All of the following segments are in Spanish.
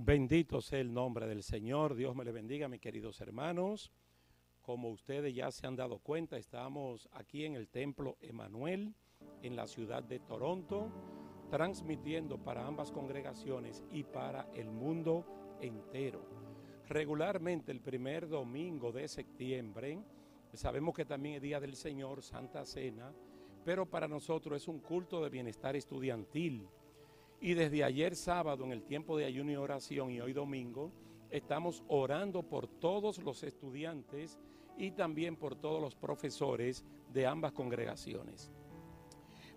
Bendito sea el nombre del Señor. Dios me le bendiga, mis queridos hermanos. Como ustedes ya se han dado cuenta, estamos aquí en el Templo Emanuel, en la ciudad de Toronto, transmitiendo para ambas congregaciones y para el mundo entero. Regularmente el primer domingo de septiembre, sabemos que también es Día del Señor, Santa Cena, pero para nosotros es un culto de bienestar estudiantil y desde ayer sábado, en el tiempo de ayuno y oración, y hoy domingo, estamos orando por todos los estudiantes y también por todos los profesores de ambas congregaciones.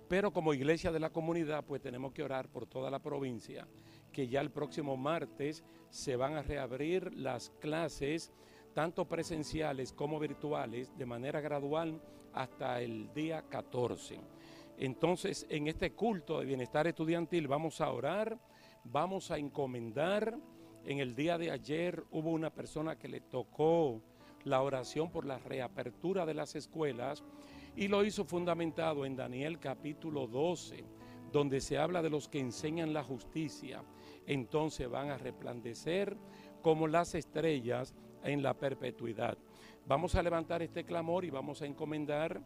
Pero como iglesia de la comunidad, pues tenemos que orar por toda la provincia, que ya el próximo martes se van a reabrir las clases, tanto presenciales como virtuales, de manera gradual hasta el día 14. Entonces, en este culto de bienestar estudiantil vamos a orar, vamos a encomendar. En el día de ayer hubo una persona que le tocó la oración por la reapertura de las escuelas y lo hizo fundamentado en Daniel capítulo 12, donde se habla de los que enseñan la justicia. Entonces van a resplandecer como las estrellas en la perpetuidad. Vamos a levantar este clamor y vamos a encomendar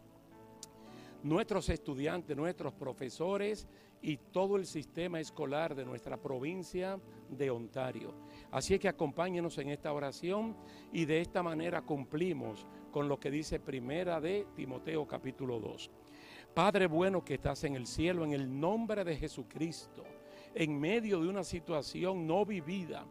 nuestros estudiantes, nuestros profesores y todo el sistema escolar de nuestra provincia de Ontario. Así es que acompáñenos en esta oración y de esta manera cumplimos con lo que dice Primera de Timoteo capítulo 2. Padre bueno que estás en el cielo, en el nombre de Jesucristo, en medio de una situación no vivida,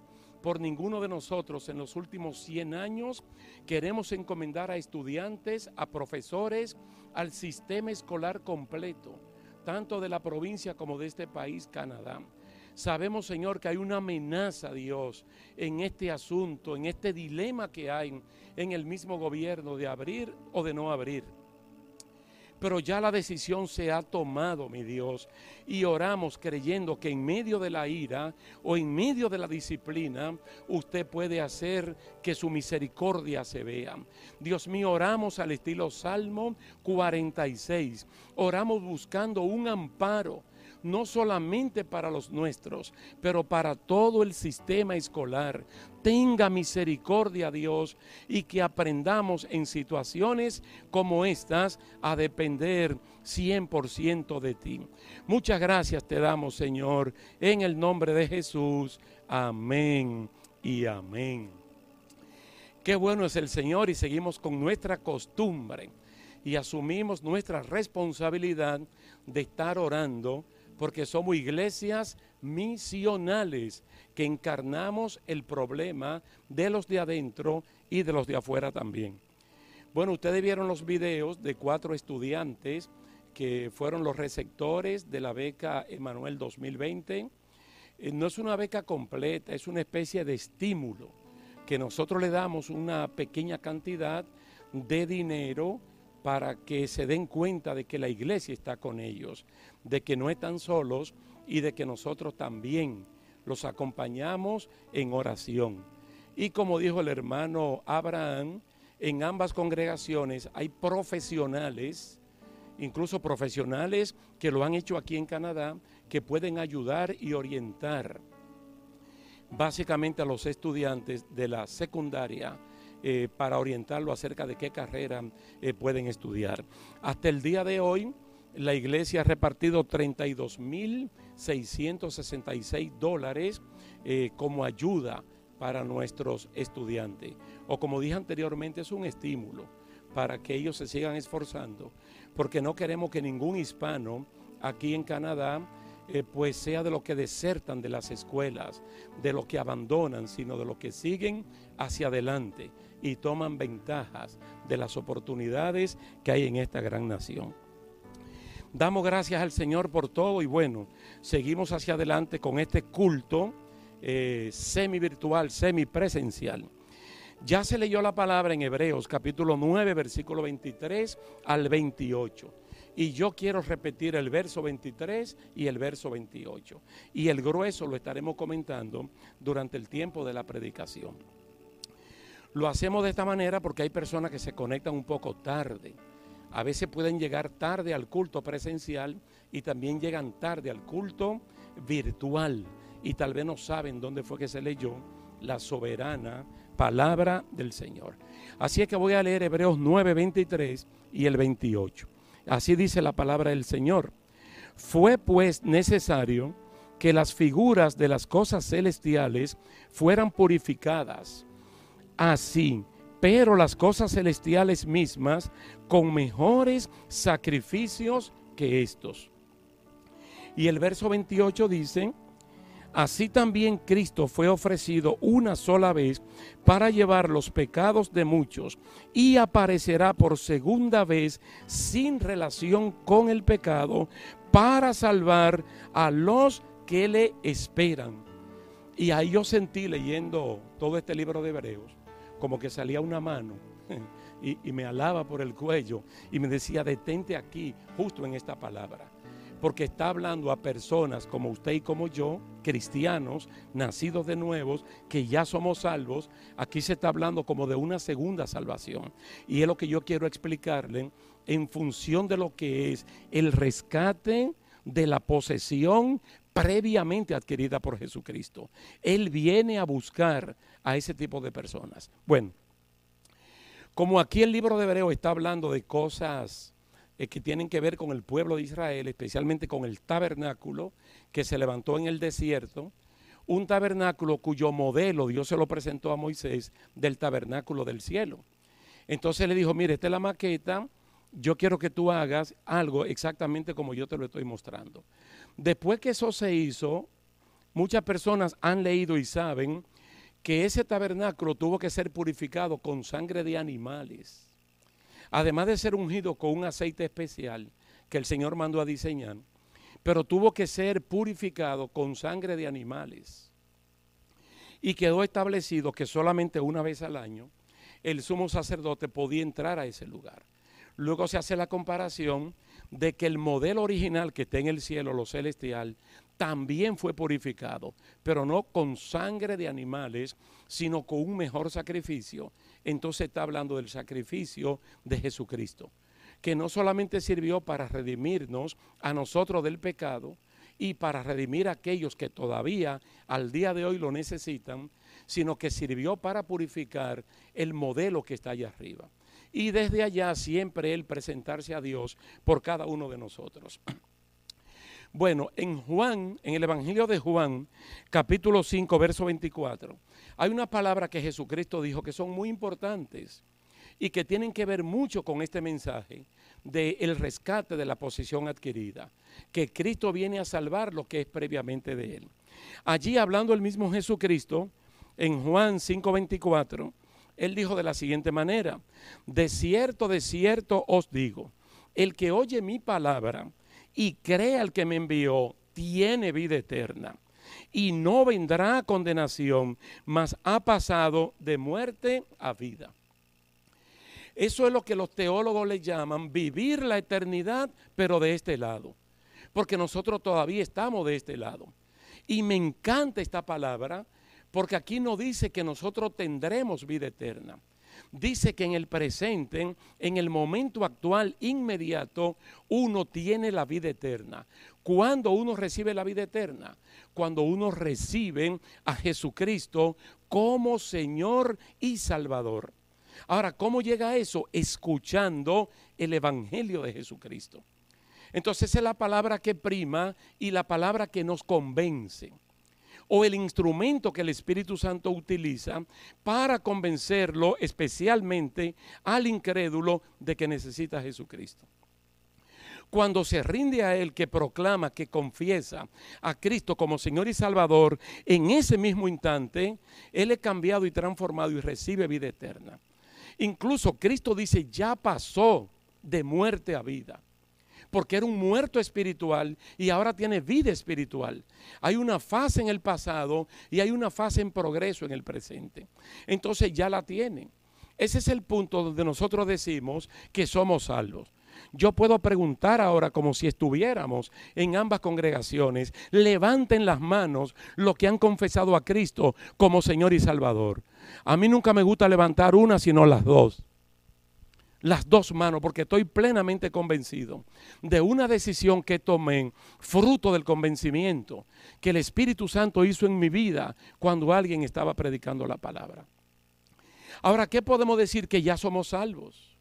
por ninguno de nosotros en los últimos 100 años. Queremos encomendar a estudiantes, a profesores, al sistema escolar completo, tanto de la provincia como de este país, Canadá. Sabemos, Señor, que hay una amenaza, Dios, en este asunto, en este dilema que hay en el mismo gobierno de abrir o de no abrir pero ya la decisión se ha tomado, mi Dios, y oramos creyendo que en medio de la ira o en medio de la disciplina, usted puede hacer que su misericordia se vea. Dios mío, oramos al estilo Salmo 46, oramos buscando un amparo no solamente para los nuestros, pero para todo el sistema escolar. Tenga misericordia Dios y que aprendamos en situaciones como estas a depender 100% de ti. Muchas gracias te damos Señor, en el nombre de Jesús. Amén y amén. Qué bueno es el Señor y seguimos con nuestra costumbre y asumimos nuestra responsabilidad de estar orando porque somos iglesias misionales que encarnamos el problema de los de adentro y de los de afuera también. Bueno, ustedes vieron los videos de cuatro estudiantes que fueron los receptores de la beca Emanuel 2020. Eh, no es una beca completa, es una especie de estímulo que nosotros le damos una pequeña cantidad de dinero para que se den cuenta de que la iglesia está con ellos, de que no están solos y de que nosotros también los acompañamos en oración. Y como dijo el hermano Abraham, en ambas congregaciones hay profesionales, incluso profesionales que lo han hecho aquí en Canadá, que pueden ayudar y orientar básicamente a los estudiantes de la secundaria eh, para orientarlo acerca de qué carrera eh, pueden estudiar. Hasta el día de hoy, la iglesia ha repartido 32.666 dólares eh, como ayuda para nuestros estudiantes. O como dije anteriormente, es un estímulo para que ellos se sigan esforzando, porque no queremos que ningún hispano aquí en Canadá pues sea de los que desertan de las escuelas, de los que abandonan, sino de los que siguen hacia adelante y toman ventajas de las oportunidades que hay en esta gran nación. Damos gracias al Señor por todo y bueno, seguimos hacia adelante con este culto eh, semi virtual, semi presencial. Ya se leyó la palabra en Hebreos capítulo 9, versículo 23 al 28. Y yo quiero repetir el verso 23 y el verso 28. Y el grueso lo estaremos comentando durante el tiempo de la predicación. Lo hacemos de esta manera porque hay personas que se conectan un poco tarde. A veces pueden llegar tarde al culto presencial y también llegan tarde al culto virtual. y tal vez no saben dónde fue que se leyó la soberana palabra del Señor. Así es que voy a leer Hebreos 9, 23 y el 28. Así dice la palabra del Señor. Fue pues necesario que las figuras de las cosas celestiales fueran purificadas. Así, pero las cosas celestiales mismas con mejores sacrificios que estos. Y el verso 28 dice, Así también Cristo fue ofrecido una sola vez para llevar los pecados de muchos y aparecerá por segunda vez sin relación con el pecado para salvar a los que le esperan. Y ahí yo sentí leyendo todo este libro de Hebreos, como que salía una mano y, me alaba por el cuello y me decía, detente aquí, justo en esta palabra porque está hablando a personas como usted y como yo, cristianos, nacidos de nuevos, que ya somos salvos. Aquí se está hablando como de una segunda salvación. Y es lo que yo quiero explicarle en función de lo que es el rescate de la posesión previamente adquirida por Jesucristo. Él viene a buscar a ese tipo de personas. Bueno, como aquí el libro de Hebreo está hablando de cosas eh, que tienen que ver con el pueblo de Israel, especialmente con el tabernáculo que se levantó en el desierto, un tabernáculo cuyo modelo Dios se lo presentó a Moisés del tabernáculo del cielo. Entonces le dijo, mire, esta es la maqueta, yo quiero que tú hagas algo exactamente como yo te lo estoy mostrando. Después que eso se hizo, muchas personas han leído y saben que ese tabernáculo tuvo que ser purificado con sangre de animales además de ser ungido con un aceite especial que el Señor mandó a diseñar, pero tuvo que ser purificado con sangre de animales. Y quedó establecido que solamente una vez al año el sumo sacerdote podía entrar a ese lugar. Luego se hace la comparación de que el modelo original que está en el cielo, lo celestial, también fue purificado, pero no con sangre de animales, sino con un mejor sacrificio. Entonces está hablando del sacrificio de Jesucristo, que no solamente sirvió para redimirnos a nosotros del pecado y para redimir a aquellos que todavía al día de hoy lo necesitan, sino que sirvió para purificar el modelo que está allá arriba. Y desde allá siempre Él presentarse a Dios por cada uno de nosotros. Bueno, en Juan, en el Evangelio de Juan, capítulo 5, verso 24, hay una palabra que Jesucristo dijo que son muy importantes y que tienen que ver mucho con este mensaje del el rescate de la posición adquirida, que Cristo viene a salvar lo que es previamente de él. Allí hablando el mismo Jesucristo, en Juan 5:24, él dijo de la siguiente manera, de cierto, de cierto os digo, el que oye mi palabra, y cree al que me envió, tiene vida eterna. Y no vendrá condenación, mas ha pasado de muerte a vida. Eso es lo que los teólogos le llaman vivir la eternidad, pero de este lado. Porque nosotros todavía estamos de este lado. Y me encanta esta palabra, porque aquí no dice que nosotros tendremos vida eterna dice que en el presente, en el momento actual inmediato, uno tiene la vida eterna. ¿Cuándo uno recibe la vida eterna? Cuando uno recibe a Jesucristo como Señor y Salvador. Ahora, ¿cómo llega a eso? Escuchando el Evangelio de Jesucristo. Entonces es la palabra que prima y la palabra que nos convence o el instrumento que el Espíritu Santo utiliza para convencerlo especialmente al incrédulo de que necesita a Jesucristo. Cuando se rinde a Él, que proclama, que confiesa a Cristo como Señor y Salvador, en ese mismo instante, Él es cambiado y transformado y recibe vida eterna. Incluso Cristo dice, ya pasó de muerte a vida porque era un muerto espiritual y ahora tiene vida espiritual. Hay una fase en el pasado y hay una fase en progreso en el presente. Entonces ya la tiene. Ese es el punto donde nosotros decimos que somos salvos. Yo puedo preguntar ahora como si estuviéramos en ambas congregaciones, levanten las manos los que han confesado a Cristo como Señor y Salvador. A mí nunca me gusta levantar una, sino las dos. Las dos manos porque estoy plenamente convencido de una decisión que tomé, fruto del convencimiento que el Espíritu Santo hizo en mi vida cuando alguien estaba predicando la palabra. Ahora, ¿qué podemos decir? Que ya somos salvos.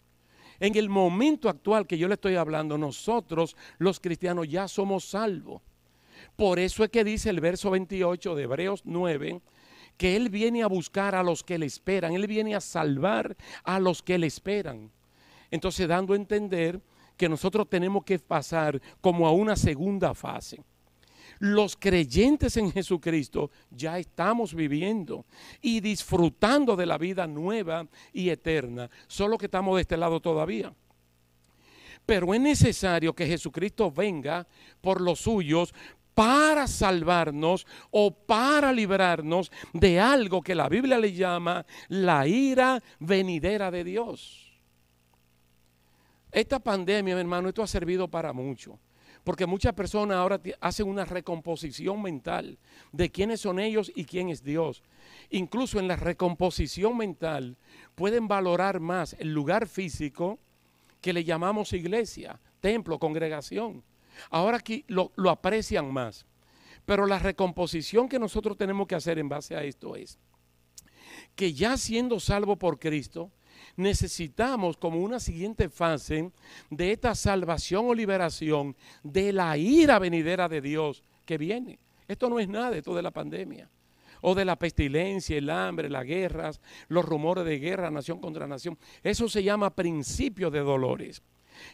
En el momento actual que yo le estoy hablando, nosotros los cristianos ya somos salvos. Por eso es que dice el verso 28 de Hebreos 9, que Él viene a buscar a los que le esperan, Él viene a salvar a los que le esperan. Entonces dando a entender que nosotros tenemos que pasar como a una segunda fase. Los creyentes en Jesucristo ya estamos viviendo y disfrutando de la vida nueva y eterna, solo que estamos de este lado todavía. Pero es necesario que Jesucristo venga por los suyos para salvarnos o para librarnos de algo que la Biblia le llama la ira venidera de Dios. Esta pandemia, mi hermano, esto ha servido para mucho. Porque muchas personas ahora hacen una recomposición mental de quiénes son ellos y quién es Dios. Incluso en la recomposición mental pueden valorar más el lugar físico que le llamamos iglesia, templo, congregación. Ahora aquí lo, lo aprecian más. Pero la recomposición que nosotros tenemos que hacer en base a esto es que ya siendo salvo por Cristo, necesitamos como una siguiente fase de esta salvación o liberación de la ira venidera de Dios que viene. Esto no es nada, esto de la pandemia o de la pestilencia, el hambre, las guerras, los rumores de guerra, nación contra nación. Eso se llama principio de dolores.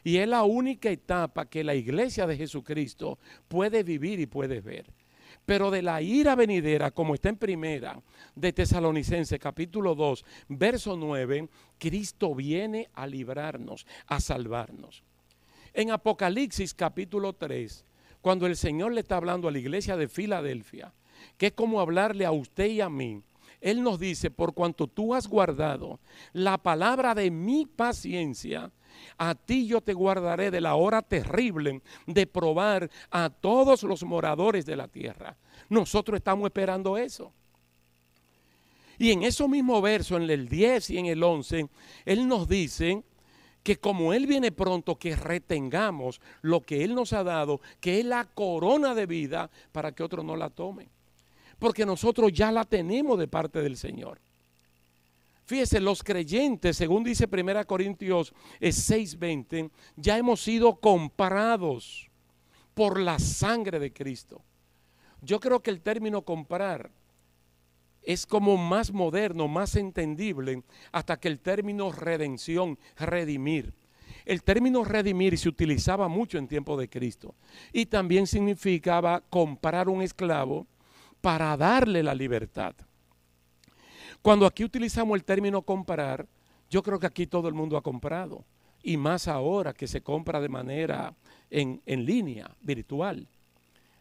Y es la única etapa que la iglesia de Jesucristo puede vivir y puede ver. Pero de la ira venidera, como está en primera de Tesalonicense capítulo 2, verso 9, Cristo viene a librarnos, a salvarnos. En Apocalipsis capítulo 3, cuando el Señor le está hablando a la iglesia de Filadelfia, que es como hablarle a usted y a mí, Él nos dice, por cuanto tú has guardado la palabra de mi paciencia, a ti yo te guardaré de la hora terrible de probar a todos los moradores de la tierra. Nosotros estamos esperando eso. Y en esos mismos versos, en el 10 y en el 11, Él nos dice que como Él viene pronto, que retengamos lo que Él nos ha dado, que es la corona de vida, para que otros no la tomen. Porque nosotros ya la tenemos de parte del Señor. Fíjese, los creyentes, según dice 1 Corintios 6:20, ya hemos sido comparados por la sangre de Cristo. Yo creo que el término comprar es como más moderno, más entendible, hasta que el término redención, redimir. El término redimir se utilizaba mucho en tiempo de Cristo y también significaba comprar un esclavo para darle la libertad. Cuando aquí utilizamos el término comprar, yo creo que aquí todo el mundo ha comprado. Y más ahora que se compra de manera en, en línea, virtual.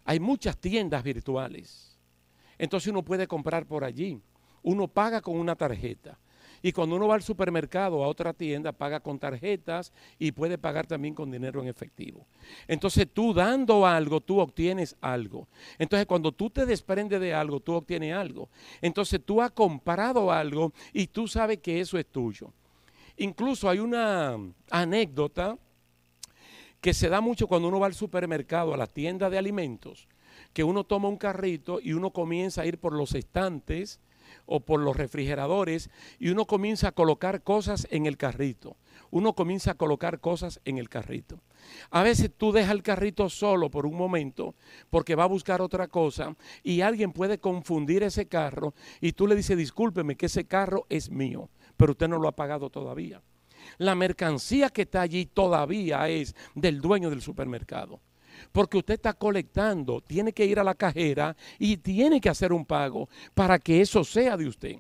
Hay muchas tiendas virtuales. Entonces uno puede comprar por allí. Uno paga con una tarjeta. Y cuando uno va al supermercado, a otra tienda, paga con tarjetas y puede pagar también con dinero en efectivo. Entonces tú dando algo, tú obtienes algo. Entonces cuando tú te desprendes de algo, tú obtienes algo. Entonces tú has comprado algo y tú sabes que eso es tuyo. Incluso hay una anécdota que se da mucho cuando uno va al supermercado, a la tienda de alimentos, que uno toma un carrito y uno comienza a ir por los estantes o por los refrigeradores y uno comienza a colocar cosas en el carrito. Uno comienza a colocar cosas en el carrito. A veces tú dejas el carrito solo por un momento porque va a buscar otra cosa y alguien puede confundir ese carro y tú le dices, discúlpeme que ese carro es mío, pero usted no lo ha pagado todavía. La mercancía que está allí todavía es del dueño del supermercado porque usted está colectando, tiene que ir a la cajera y tiene que hacer un pago para que eso sea de usted.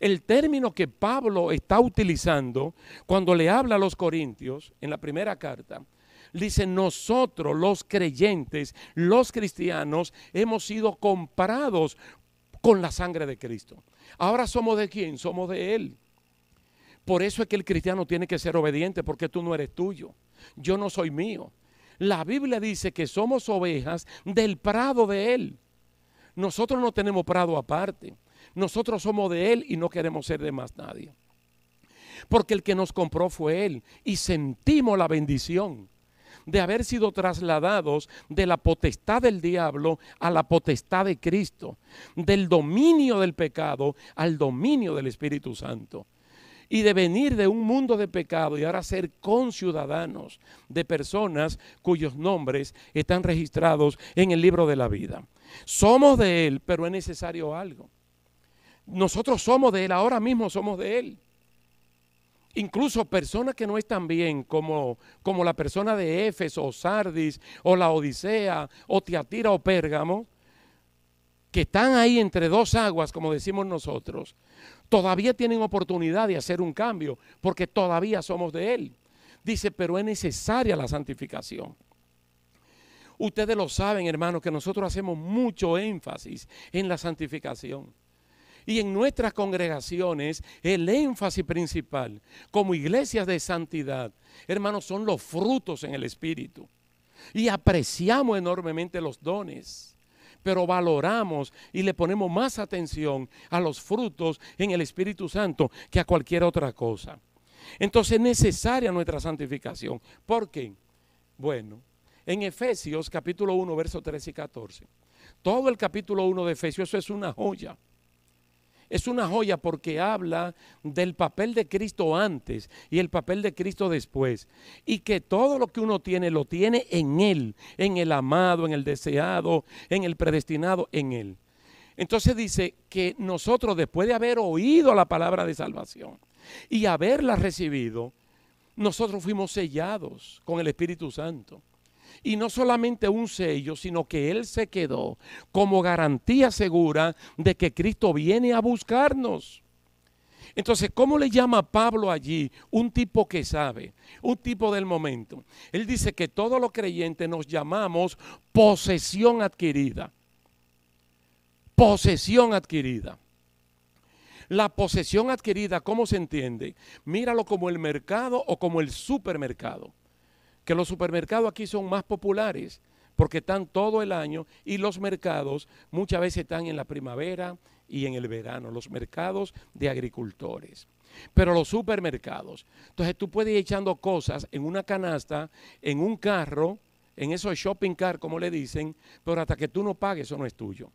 El término que Pablo está utilizando cuando le habla a los corintios en la primera carta, dice, nosotros los creyentes, los cristianos, hemos sido comparados con la sangre de Cristo. Ahora somos de quién? Somos de Él. Por eso es que el cristiano tiene que ser obediente, porque tú no eres tuyo. Yo no soy mío. La Biblia dice que somos ovejas del prado de Él. Nosotros no tenemos prado aparte. Nosotros somos de Él y no queremos ser de más nadie. porque el que nos compró fue Él y sentimos la bendición de haber sido trasladados de la potestad del diablo a la potestad de Cristo, del dominio del pecado al dominio del Espíritu Santo y de venir de un mundo de pecado y ahora ser conciudadanos de personas cuyos nombres están registrados en el libro de la vida. Somos de Él, pero es necesario algo. Nosotros somos de Él, ahora mismo somos de Él. Incluso personas que no están bien, como, como la persona de Éfeso, o Sardis, o la Odisea, o Tiatira, o Pérgamo, que están ahí entre dos aguas, como decimos nosotros, todavía tienen oportunidad de hacer un cambio, porque todavía somos de Él. Dice, pero es necesaria la santificación. Ustedes lo saben, hermanos, que nosotros hacemos mucho énfasis en la santificación. Y en nuestras congregaciones, el énfasis principal como iglesias de santidad, hermanos, son los frutos en el Espíritu. Y apreciamos enormemente los dones pero valoramos y le ponemos más atención a los frutos en el Espíritu Santo que a cualquier otra cosa. Entonces es necesaria nuestra santificación. ¿Por qué? Bueno, en Efesios capítulo 1, versos 13 y 14. Todo el capítulo 1 de Efesios, eso es una joya es una joya porque habla del papel de Cristo antes y el papel de Cristo después. Y que todo lo que uno tiene lo tiene en Él, en el amado, en el deseado, en el predestinado, en Él. Entonces dice que nosotros después de haber oído la palabra de salvación y haberla recibido, nosotros fuimos sellados con el Espíritu Santo. Y no solamente un sello, sino que Él se quedó como garantía segura de que Cristo viene a buscarnos. Entonces, ¿cómo le llama Pablo allí? Un tipo que sabe, un tipo del momento. Él dice que todos los creyentes nos llamamos posesión adquirida. Posesión adquirida. La posesión adquirida, ¿cómo se entiende? Míralo como el mercado o como el supermercado que los supermercados aquí son más populares porque están todo el año y los mercados muchas veces están en la primavera y en el verano, los mercados de agricultores. Pero los supermercados, entonces tú puedes ir echando cosas en una canasta, en un carro, en esos shopping car, como le dicen, pero hasta que tú no pagues, eso no es tuyo.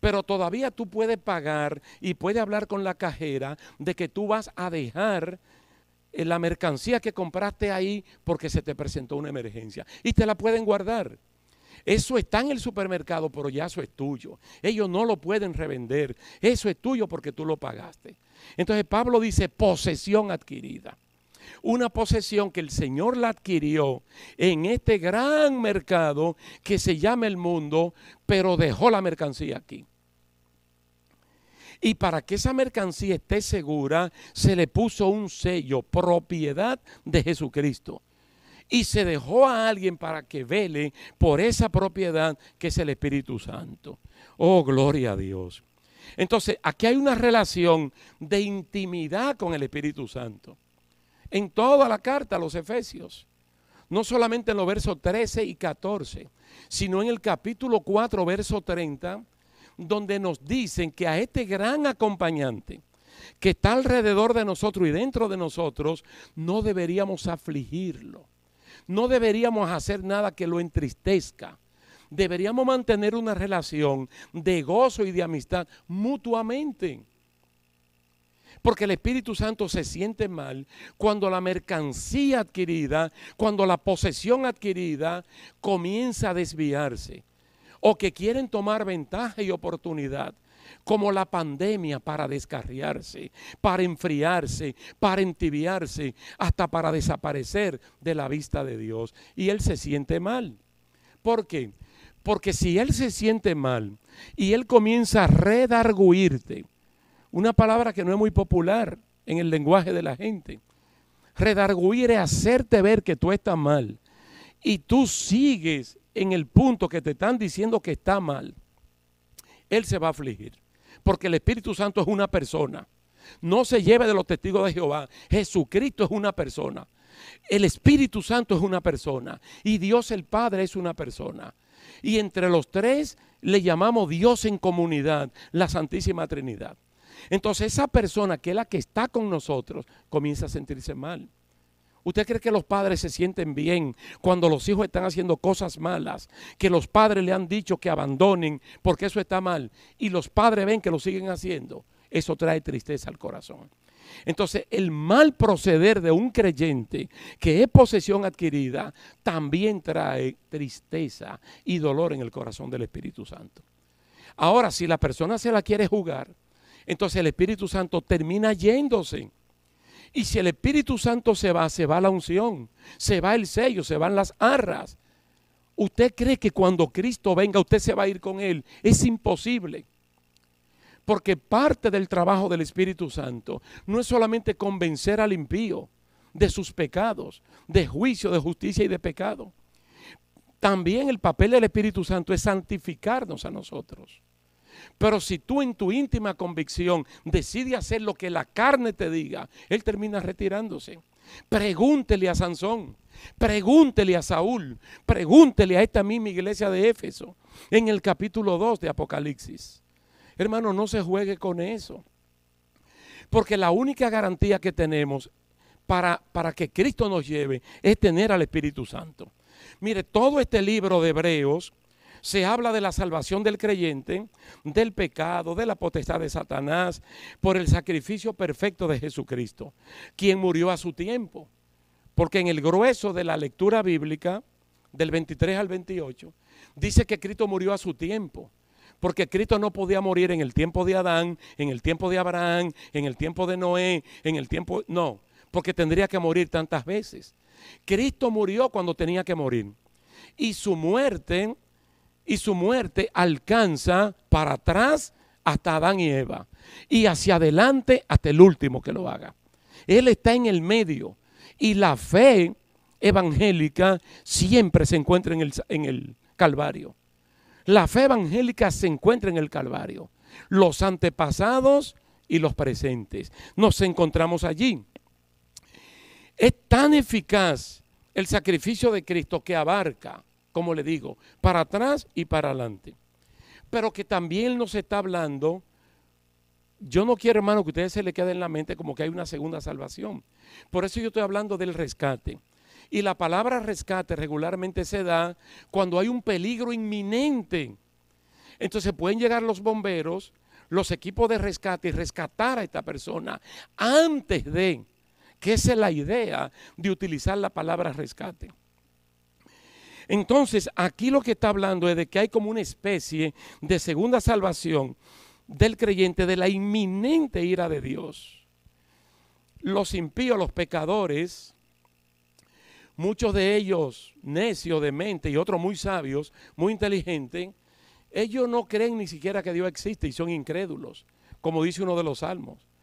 Pero todavía tú puedes pagar y puedes hablar con la cajera de que tú vas a dejar la mercancía que compraste ahí porque se te presentó una emergencia. Y te la pueden guardar. Eso está en el supermercado, pero ya eso es tuyo. Ellos no lo pueden revender. Eso es tuyo porque tú lo pagaste. Entonces Pablo dice posesión adquirida. Una posesión que el Señor la adquirió en este gran mercado que se llama el mundo, pero dejó la mercancía aquí. Y para que esa mercancía esté segura, se le puso un sello, propiedad de Jesucristo. Y se dejó a alguien para que vele por esa propiedad que es el Espíritu Santo. Oh, gloria a Dios. Entonces, aquí hay una relación de intimidad con el Espíritu Santo. En toda la carta a los Efesios. No solamente en los versos 13 y 14, sino en el capítulo 4, verso 30 donde nos dicen que a este gran acompañante que está alrededor de nosotros y dentro de nosotros, no deberíamos afligirlo. No deberíamos hacer nada que lo entristezca. Deberíamos mantener una relación de gozo y de amistad mutuamente. Porque el Espíritu Santo se siente mal cuando la mercancía adquirida, cuando la posesión adquirida comienza a desviarse o que quieren tomar ventaja y oportunidad como la pandemia para descarriarse, para enfriarse, para entibiarse, hasta para desaparecer de la vista de Dios. Y Él se siente mal. ¿Por qué? Porque si Él se siente mal y Él comienza a redarguirte, una palabra que no es muy popular en el lenguaje de la gente, redarguir es hacerte ver que tú estás mal y tú sigues en el punto que te están diciendo que está mal, Él se va a afligir. Porque el Espíritu Santo es una persona. No se lleve de los testigos de Jehová. Jesucristo es una persona. El Espíritu Santo es una persona. Y Dios el Padre es una persona. Y entre los tres le llamamos Dios en comunidad, la Santísima Trinidad. Entonces esa persona que es la que está con nosotros comienza a sentirse mal. ¿Usted cree que los padres se sienten bien cuando los hijos están haciendo cosas malas? Que los padres le han dicho que abandonen porque eso está mal y los padres ven que lo siguen haciendo. Eso trae tristeza al corazón. Entonces, el mal proceder de un creyente que es posesión adquirida también trae tristeza y dolor en el corazón del Espíritu Santo. Ahora, si la persona se la quiere jugar, entonces el Espíritu Santo termina yéndose. Y si el Espíritu Santo se va, se va la unción, se va el sello, se van las arras. ¿Usted cree que cuando Cristo venga usted se va a ir con Él? Es imposible. Porque parte del trabajo del Espíritu Santo no es solamente convencer al impío de sus pecados, de juicio, de justicia y de pecado. También el papel del Espíritu Santo es santificarnos a nosotros. Pero si tú en tu íntima convicción decides hacer lo que la carne te diga, él termina retirándose. Pregúntele a Sansón, pregúntele a Saúl, pregúntele a esta misma iglesia de Éfeso en el capítulo 2 de Apocalipsis. Hermano, no se juegue con eso. Porque la única garantía que tenemos para, para que Cristo nos lleve es tener al Espíritu Santo. Mire, todo este libro de Hebreos se habla de la salvación del creyente, del pecado, de la potestad de Satanás, por el sacrificio perfecto de Jesucristo, quien murió a su tiempo. Porque en el grueso de la lectura bíblica, del 23 al 28, dice que Cristo murió a su tiempo. Porque Cristo no podía morir en el tiempo de Adán, en el tiempo de Abraham, en el tiempo de Noé, en el tiempo... No, porque tendría que morir tantas veces. Cristo murió cuando tenía que morir. Y su muerte y su muerte alcanza para atrás hasta Adán y Eva y hacia adelante hasta el último que lo haga. Él está en el medio y la fe evangélica siempre se encuentra en el, en el Calvario. La fe evangélica se encuentra en el Calvario. Los antepasados y los presentes. Nos encontramos allí. Es tan eficaz el sacrificio de Cristo que abarca como le digo, para atrás y para adelante. Pero que también nos está hablando, yo no quiero, hermano, que a ustedes se le quede en la mente como que hay una segunda salvación. Por eso yo estoy hablando del rescate. Y la palabra rescate regularmente se da cuando hay un peligro inminente. Entonces pueden llegar los bomberos, los equipos de rescate y rescatar a esta persona antes de, que esa es la idea de utilizar la palabra rescate. Entonces, aquí lo que está hablando es de que hay como una especie de segunda salvación del creyente de la inminente ira de Dios. Los impíos, los pecadores, muchos de ellos necios de mente y otros muy sabios, muy inteligentes, ellos no creen ni siquiera que Dios existe y son incrédulos, como dice uno de los salmos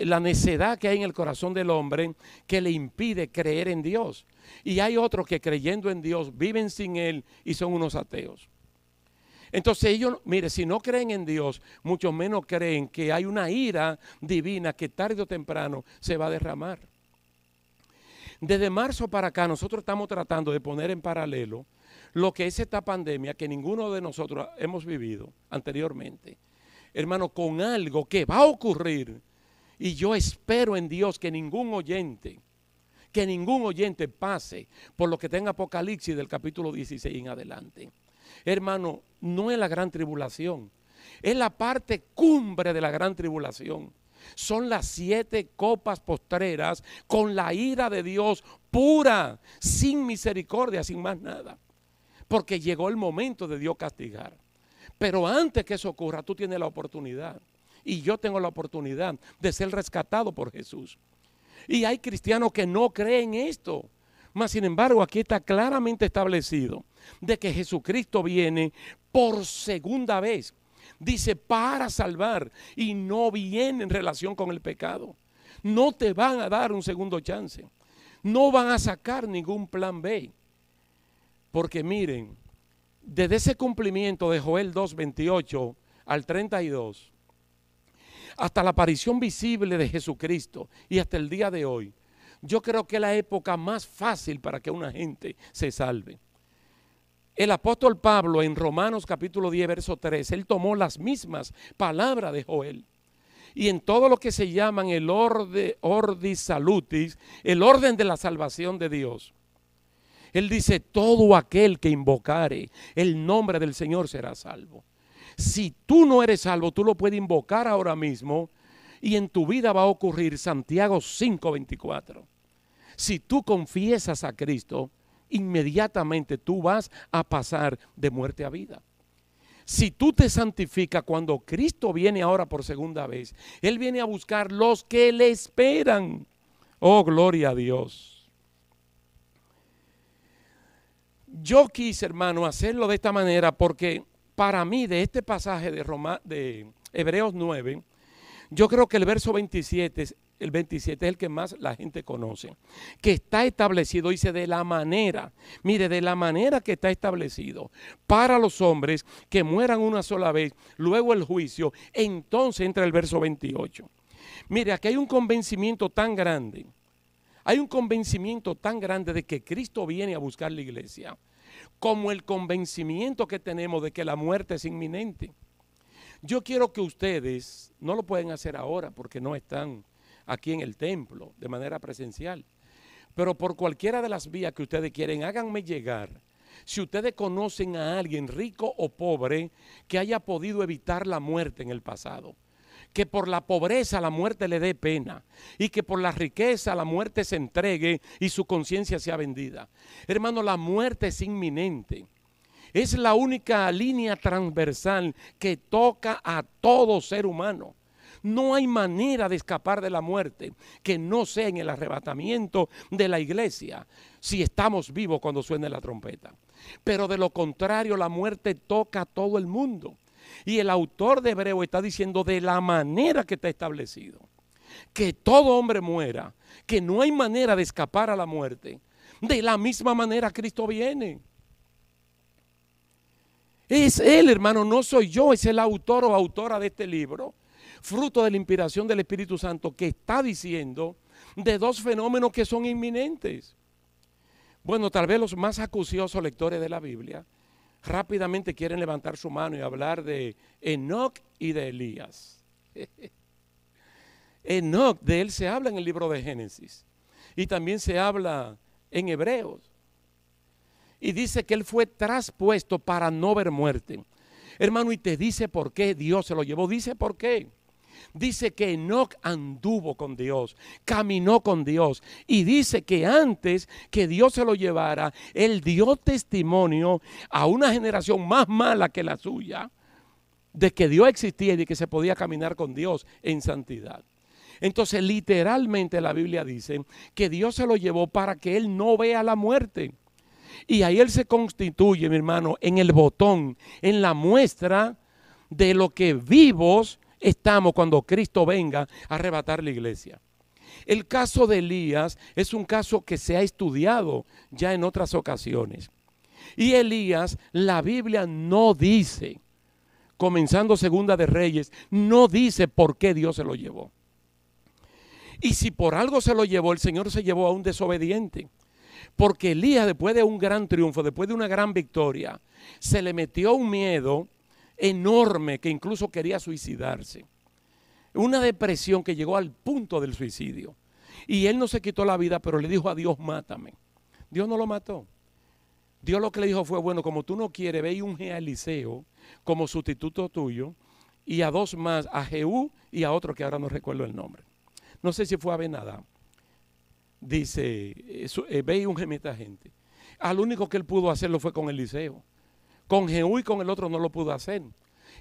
la necedad que hay en el corazón del hombre que le impide creer en Dios. Y hay otros que creyendo en Dios viven sin Él y son unos ateos. Entonces ellos, mire, si no creen en Dios, mucho menos creen que hay una ira divina que tarde o temprano se va a derramar. Desde marzo para acá nosotros estamos tratando de poner en paralelo lo que es esta pandemia que ninguno de nosotros hemos vivido anteriormente. Hermano, con algo que va a ocurrir y yo espero en Dios que ningún oyente, que ningún oyente pase por lo que tenga Apocalipsis del capítulo 16 en adelante. Hermano, no es la gran tribulación, es la parte cumbre de la gran tribulación. Son las siete copas postreras con la ira de Dios pura, sin misericordia, sin más nada. Porque llegó el momento de Dios castigar. Pero antes que eso ocurra, tú tienes la oportunidad y yo tengo la oportunidad de ser rescatado por Jesús. Y hay cristianos que no creen esto. Mas, sin embargo, aquí está claramente establecido de que Jesucristo viene por segunda vez. Dice, para salvar y no viene en relación con el pecado. No te van a dar un segundo chance. No van a sacar ningún plan B. Porque miren, desde ese cumplimiento de Joel 2, 28 al 32, hasta la aparición visible de Jesucristo y hasta el día de hoy, yo creo que es la época más fácil para que una gente se salve. El apóstol Pablo en Romanos capítulo 10, verso 3, él tomó las mismas palabras de Joel. y en todo lo que se llaman el orde, salutis, el orden de la salvación de Dios. Él dice, todo aquel que invocare el nombre del Señor será salvo. Si tú no eres salvo, tú lo puedes invocar ahora mismo y en tu vida va a ocurrir Santiago 5:24. Si tú confiesas a Cristo, inmediatamente tú vas a pasar de muerte a vida. Si tú te santificas cuando Cristo viene ahora por segunda vez, Él viene a buscar los que le esperan. Oh, gloria a Dios. Yo quise, hermano, hacerlo de esta manera porque para mí de este pasaje de, de Hebreos 9, yo creo que el verso 27 el 27 es el que más la gente conoce, que está establecido, dice, de la manera, mire, de la manera que está establecido para los hombres que mueran una sola vez, luego el juicio, entonces entra el verso 28. Mire, aquí hay un convencimiento tan grande, hay un convencimiento tan grande de que Cristo viene a buscar la iglesia, como el convencimiento que tenemos de que la muerte es inminente. Yo quiero que ustedes, no lo pueden hacer ahora porque no están aquí en el templo de manera presencial. Pero por cualquiera de las vías que ustedes quieren, háganme llegar. Si ustedes conocen a alguien rico o pobre que haya podido evitar la muerte en el pasado, que por la pobreza la muerte le dé pena y que por la riqueza la muerte se entregue y su conciencia sea vendida. Hermano, la muerte es inminente. Es la única línea transversal que toca a todo ser humano. No hay manera de escapar de la muerte que no sea en el arrebatamiento de la iglesia si estamos vivos cuando suene la trompeta. Pero de lo contrario, la muerte toca a todo el mundo. Y el autor de Hebreo está diciendo de la manera que está establecido. Que todo hombre muera, que no hay manera de escapar a la muerte. De la misma manera Cristo viene. Es Él, hermano, no soy yo, es el autor o autora de este libro fruto de la inspiración del Espíritu Santo, que está diciendo de dos fenómenos que son inminentes. Bueno, tal vez los más acuciosos lectores de la Biblia rápidamente quieren levantar su mano y hablar de Enoch y de Elías. Enoch, de él se habla en el libro de Génesis y también se habla en Hebreos. Y dice que él fue traspuesto para no ver muerte. Hermano, y te dice por qué Dios se lo llevó. Dice por qué dice que Enoch anduvo con Dios, caminó con Dios. Y dice que antes que Dios se lo llevara, él dio testimonio a una generación más mala que la suya de que Dios existía y de que se podía caminar con Dios en santidad. Entonces literalmente la Biblia dice que Dios se lo llevó para que él no vea la muerte. Y ahí él se constituye, mi hermano, en el botón, en la muestra de lo que vivos estamos cuando Cristo venga a arrebatar la iglesia. El caso de Elías es un caso que se ha estudiado ya en otras ocasiones. Y Elías, la Biblia no dice, comenzando segunda de Reyes, no dice por qué Dios se lo llevó. Y si por algo se lo llevó, el Señor se llevó a un desobediente. Porque Elías, después de un gran triunfo, después de una gran victoria, se le metió un miedo enorme que incluso quería suicidarse. Una depresión que llegó al punto del suicidio. Y él no se quitó la vida, pero le dijo a Dios, mátame. Dios no lo mató. Dios lo que le dijo fue, bueno, como tú no quieres, ve y unge a Eliseo como sustituto tuyo y a dos más, a Jehú y a otro que ahora no recuerdo el nombre. No sé si fue a Benadá. Dice, eh, ve y unge a esta gente. Al único que él pudo hacerlo fue con Eliseo. Con Jehú y con el otro no lo pudo hacer.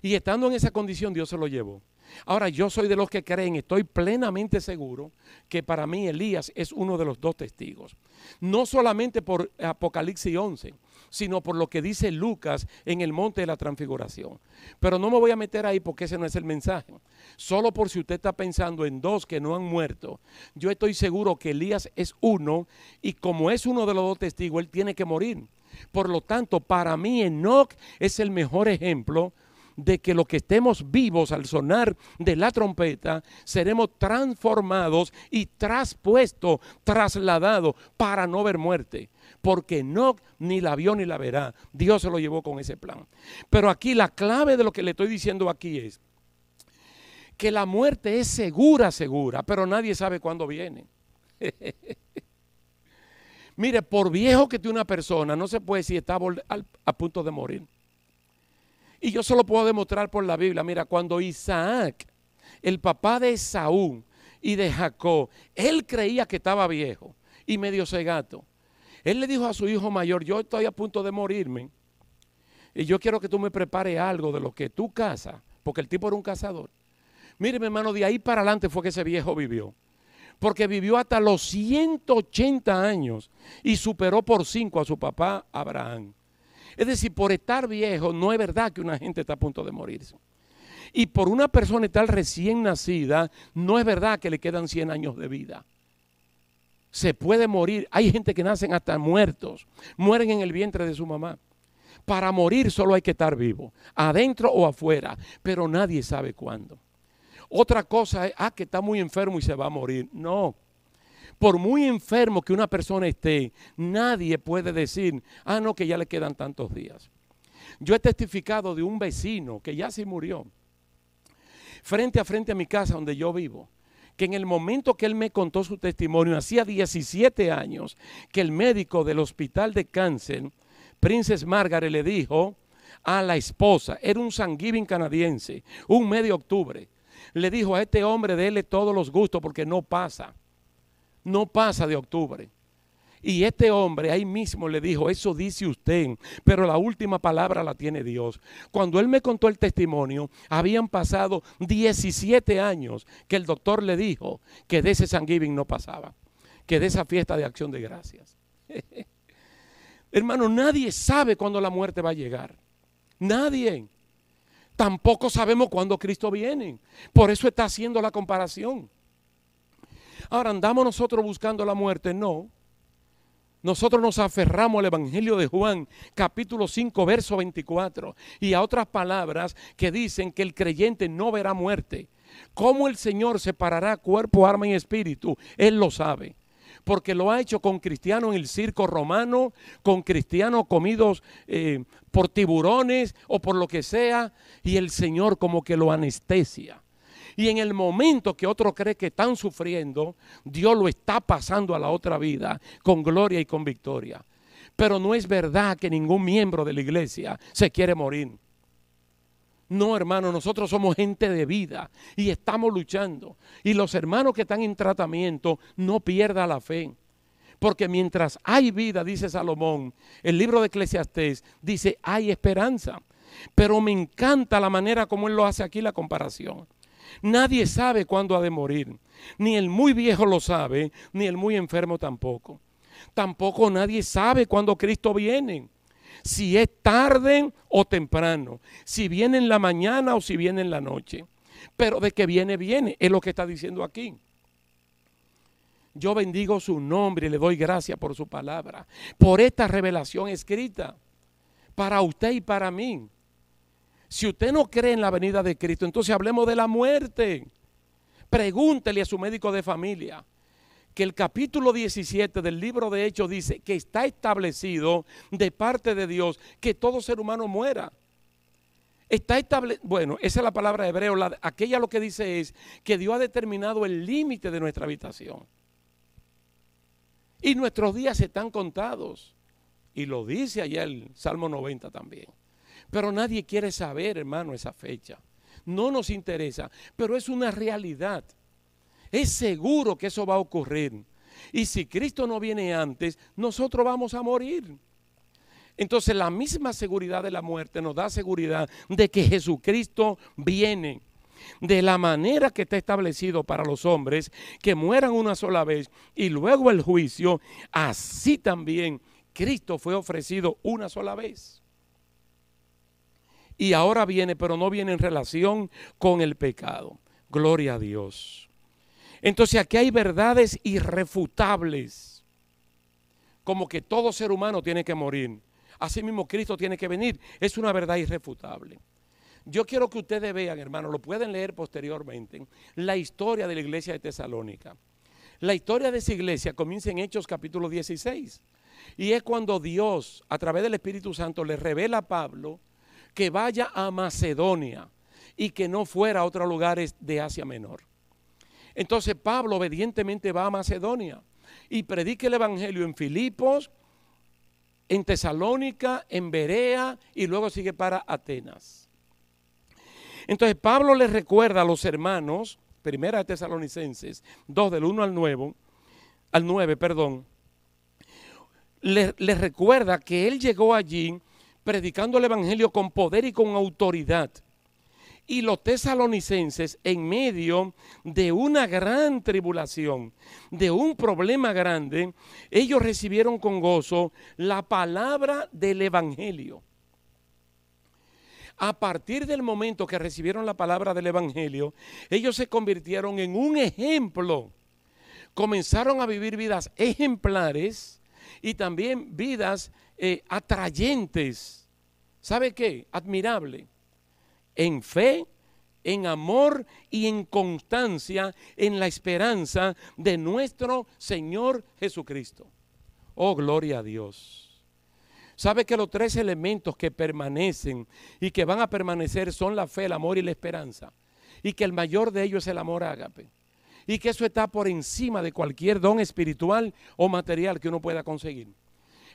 Y estando en esa condición, Dios se lo llevó. Ahora, yo soy de los que creen, estoy plenamente seguro que para mí Elías es uno de los dos testigos. No solamente por Apocalipsis 11, sino por lo que dice Lucas en el monte de la transfiguración. Pero no me voy a meter ahí porque ese no es el mensaje. Solo por si usted está pensando en dos que no han muerto, yo estoy seguro que Elías es uno y como es uno de los dos testigos, él tiene que morir. Por lo tanto, para mí Enoch es el mejor ejemplo de que lo que estemos vivos al sonar de la trompeta, seremos transformados y traspuestos, trasladados para no ver muerte. Porque Enoch ni la vio ni la verá. Dios se lo llevó con ese plan. Pero aquí la clave de lo que le estoy diciendo aquí es que la muerte es segura, segura, pero nadie sabe cuándo viene. Mire, por viejo que tiene una persona, no se puede decir está a punto de morir. Y yo solo puedo demostrar por la Biblia. Mira, cuando Isaac, el papá de Saúl y de Jacob, él creía que estaba viejo y medio cegato. Él le dijo a su hijo mayor, yo estoy a punto de morirme y yo quiero que tú me prepares algo de lo que tú cazas, porque el tipo era un cazador. Mire, mi hermano, de ahí para adelante fue que ese viejo vivió. Porque vivió hasta los 180 años y superó por cinco a su papá Abraham. Es decir, por estar viejo, no es verdad que una gente está a punto de morirse. Y por una persona estar recién nacida, no es verdad que le quedan 100 años de vida. Se puede morir. Hay gente que nacen hasta muertos. Mueren en el vientre de su mamá. Para morir solo hay que estar vivo, adentro o afuera, pero nadie sabe cuándo. Otra cosa es, ah, que está muy enfermo y se va a morir. No. Por muy enfermo que una persona esté, nadie puede decir, ah, no, que ya le quedan tantos días. Yo he testificado de un vecino que ya se murió, frente a frente a mi casa donde yo vivo que en el momento que él me contó su testimonio, hacía 17 años, que el médico del hospital de cáncer Princess Margaret le dijo a la esposa, era un sanguíneo canadiense, un medio octubre, le dijo a este hombre, déle todos los gustos porque no pasa, no pasa de octubre. Y este hombre ahí mismo le dijo, eso dice usted, pero la última palabra la tiene Dios. Cuando él me contó el testimonio, habían pasado 17 años que el doctor le dijo que de ese Thanksgiving no pasaba, que de esa fiesta de acción de gracias. Hermano, nadie sabe cuándo la muerte va a llegar. Nadie. Tampoco sabemos cuándo Cristo viene. Por eso está haciendo la comparación. Ahora, ¿andamos nosotros buscando la muerte? No. Nosotros nos aferramos al Evangelio de Juan, capítulo 5, verso 24, y a otras palabras que dicen que el creyente no verá muerte. ¿Cómo el Señor separará cuerpo, arma y espíritu? Él lo sabe porque lo ha hecho con cristianos en el circo romano, con cristianos comidos eh, por tiburones o por lo que sea, y el Señor como que lo anestesia. Y en el momento que otro cree que están sufriendo, Dios lo está pasando a la otra vida con gloria y con victoria. Pero no es verdad que ningún miembro de la iglesia se quiere morir. No, hermano, nosotros somos gente de vida y estamos luchando. Y los hermanos que están en tratamiento, no pierdan la fe. Porque mientras hay vida, dice Salomón, el libro de Eclesiastés dice, hay esperanza. Pero me encanta la manera como él lo hace aquí, la comparación. Nadie sabe cuándo ha de morir. Ni el muy viejo lo sabe, ni el muy enfermo tampoco. Tampoco nadie sabe cuándo Cristo viene si es tarde o temprano, si viene en la mañana o si viene en la noche. Pero de que viene, viene, es lo que está diciendo aquí. Yo bendigo su nombre y le doy gracias por su palabra, por esta revelación escrita, para usted y para mí. Si usted no cree en la venida de Cristo, entonces hablemos de la muerte. Pregúntele a su médico de familia que el capítulo 17 del libro de Hechos dice que está establecido de parte de Dios que todo ser humano muera. Está establecido, bueno, esa es la palabra hebreo, aquella lo que dice es que Dios ha determinado el límite de nuestra habitación. Y nuestros días están contados. Y lo dice allá el Salmo 90 también. Pero nadie quiere saber, hermano, esa fecha. No nos interesa, pero es una realidad. Es seguro que eso va a ocurrir. Y si Cristo no viene antes, nosotros vamos a morir. Entonces la misma seguridad de la muerte nos da seguridad de que Jesucristo viene de la manera que está establecido para los hombres, que mueran una sola vez y luego el juicio, así también Cristo fue ofrecido una sola vez. Y ahora viene, pero no viene en relación con el pecado. Gloria a Dios. Entonces aquí hay verdades irrefutables, como que todo ser humano tiene que morir. Asimismo, Cristo tiene que venir. Es una verdad irrefutable. Yo quiero que ustedes vean, hermano, lo pueden leer posteriormente, la historia de la iglesia de Tesalónica. La historia de esa iglesia comienza en Hechos capítulo 16. Y es cuando Dios, a través del Espíritu Santo, le revela a Pablo que vaya a Macedonia y que no fuera a otros lugares de Asia Menor. Entonces Pablo obedientemente va a Macedonia y predica el Evangelio en Filipos, en Tesalónica, en Berea y luego sigue para Atenas. Entonces Pablo les recuerda a los hermanos, primera de Tesalonicenses, 2 del 1 al 9, al 9, perdón, les, les recuerda que él llegó allí predicando el Evangelio con poder y con autoridad. Y los tesalonicenses, en medio de una gran tribulación, de un problema grande, ellos recibieron con gozo la palabra del Evangelio. A partir del momento que recibieron la palabra del Evangelio, ellos se convirtieron en un ejemplo. Comenzaron a vivir vidas ejemplares y también vidas eh, atrayentes. ¿Sabe qué? Admirable. En fe, en amor y en constancia en la esperanza de nuestro Señor Jesucristo. Oh, gloria a Dios. ¿Sabe que los tres elementos que permanecen y que van a permanecer son la fe, el amor y la esperanza? Y que el mayor de ellos es el amor ágape y que eso está por encima de cualquier don espiritual o material que uno pueda conseguir.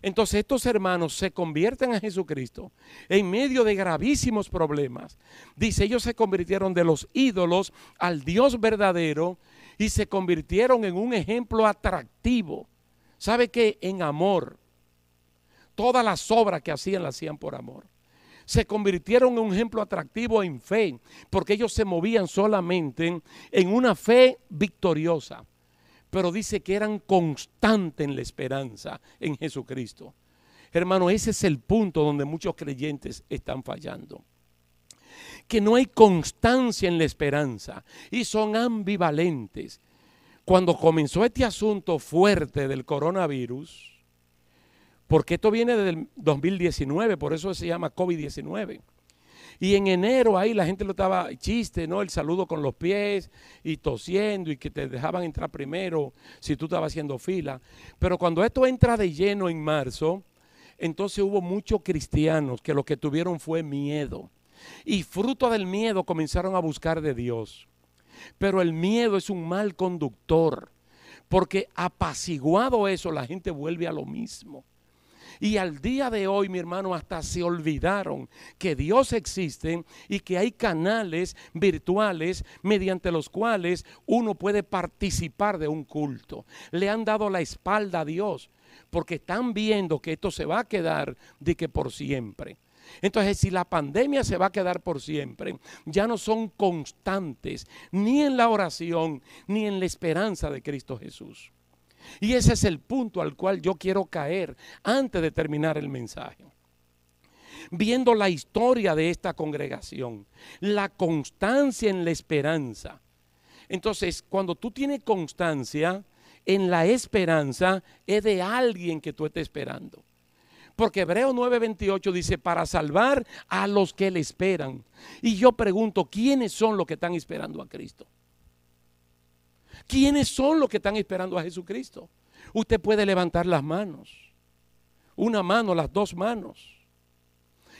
Entonces estos hermanos se convierten a Jesucristo en medio de gravísimos problemas. Dice, ellos se convirtieron de los ídolos al Dios verdadero y se convirtieron en un ejemplo atractivo. ¿Sabe qué? En amor. Todas las obras que hacían las hacían por amor se convirtieron en un ejemplo atractivo en fe, porque ellos se movían solamente en una fe victoriosa. Pero dice que eran constantes en la esperanza en Jesucristo. Hermano, ese es el punto donde muchos creyentes están fallando. Que no hay constancia en la esperanza y son ambivalentes. Cuando comenzó este asunto fuerte del coronavirus, porque esto viene del 2019, por eso se llama COVID-19. Y en enero ahí la gente lo estaba chiste, ¿no? El saludo con los pies y tosiendo y que te dejaban entrar primero si tú estabas haciendo fila. Pero cuando esto entra de lleno en marzo, entonces hubo muchos cristianos que lo que tuvieron fue miedo. Y fruto del miedo comenzaron a buscar de Dios. Pero el miedo es un mal conductor, porque apaciguado eso la gente vuelve a lo mismo. Y al día de hoy, mi hermano, hasta se olvidaron que Dios existe y que hay canales virtuales mediante los cuales uno puede participar de un culto. Le han dado la espalda a Dios porque están viendo que esto se va a quedar de que por siempre. Entonces, si la pandemia se va a quedar por siempre, ya no son constantes ni en la oración ni en la esperanza de Cristo Jesús. Y ese es el punto al cual yo quiero caer antes de terminar el mensaje. Viendo la historia de esta congregación, la constancia en la esperanza. Entonces, cuando tú tienes constancia en la esperanza, es de alguien que tú estés esperando. Porque Hebreo 9:28 dice, para salvar a los que le esperan. Y yo pregunto, ¿quiénes son los que están esperando a Cristo? ¿Quiénes son los que están esperando a Jesucristo? Usted puede levantar las manos, una mano, las dos manos,